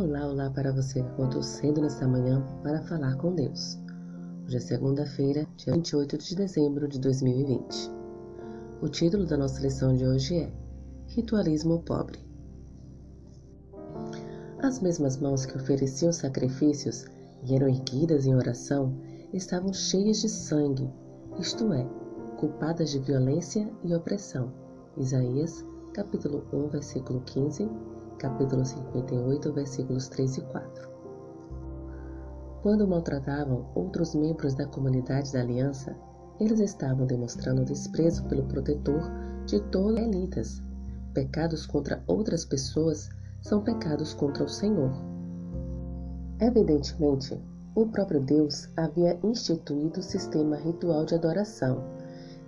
Olá, olá para você que acordou cedo nesta manhã para falar com Deus. Hoje é segunda-feira, dia 28 de dezembro de 2020. O título da nossa lição de hoje é Ritualismo Pobre. As mesmas mãos que ofereciam sacrifícios e eram erguidas em oração estavam cheias de sangue, isto é, culpadas de violência e opressão. Isaías, capítulo 1, versículo 15 capítulo 58, versículos 3 e 4. Quando maltratavam outros membros da comunidade da aliança, eles estavam demonstrando desprezo pelo protetor de todas as elitas. Pecados contra outras pessoas são pecados contra o Senhor. Evidentemente, o próprio Deus havia instituído o sistema ritual de adoração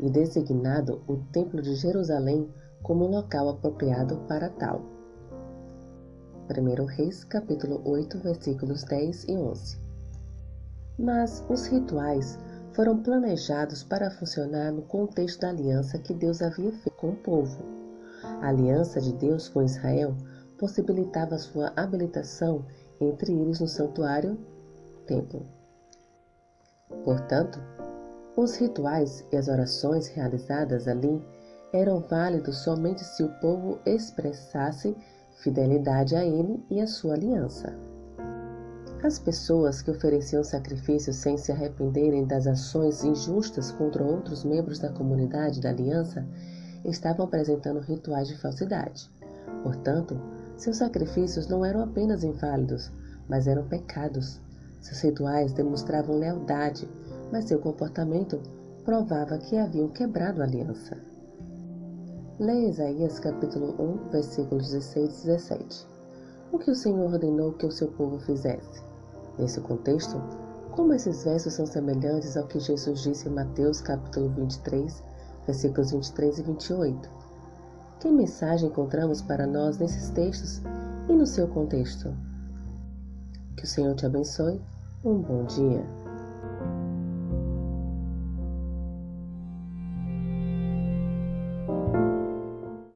e designado o Templo de Jerusalém como local apropriado para tal. 1 Reis, capítulo 8, versículos 10 e 11. Mas os rituais foram planejados para funcionar no contexto da aliança que Deus havia feito com o povo. A aliança de Deus com Israel possibilitava sua habilitação entre eles no santuário templo. Portanto, os rituais e as orações realizadas ali eram válidos somente se o povo expressasse fidelidade a ele e a sua aliança. As pessoas que ofereciam sacrifícios sem se arrependerem das ações injustas contra outros membros da comunidade da aliança estavam apresentando rituais de falsidade. Portanto, seus sacrifícios não eram apenas inválidos, mas eram pecados. Seus rituais demonstravam lealdade, mas seu comportamento provava que haviam quebrado a aliança. Leia Isaías capítulo 1, versículos 16 e 17. O que o Senhor ordenou que o seu povo fizesse? Nesse contexto, como esses versos são semelhantes ao que Jesus disse em Mateus capítulo 23, versículos 23 e 28? Que mensagem encontramos para nós nesses textos e no seu contexto? Que o Senhor te abençoe. Um bom dia.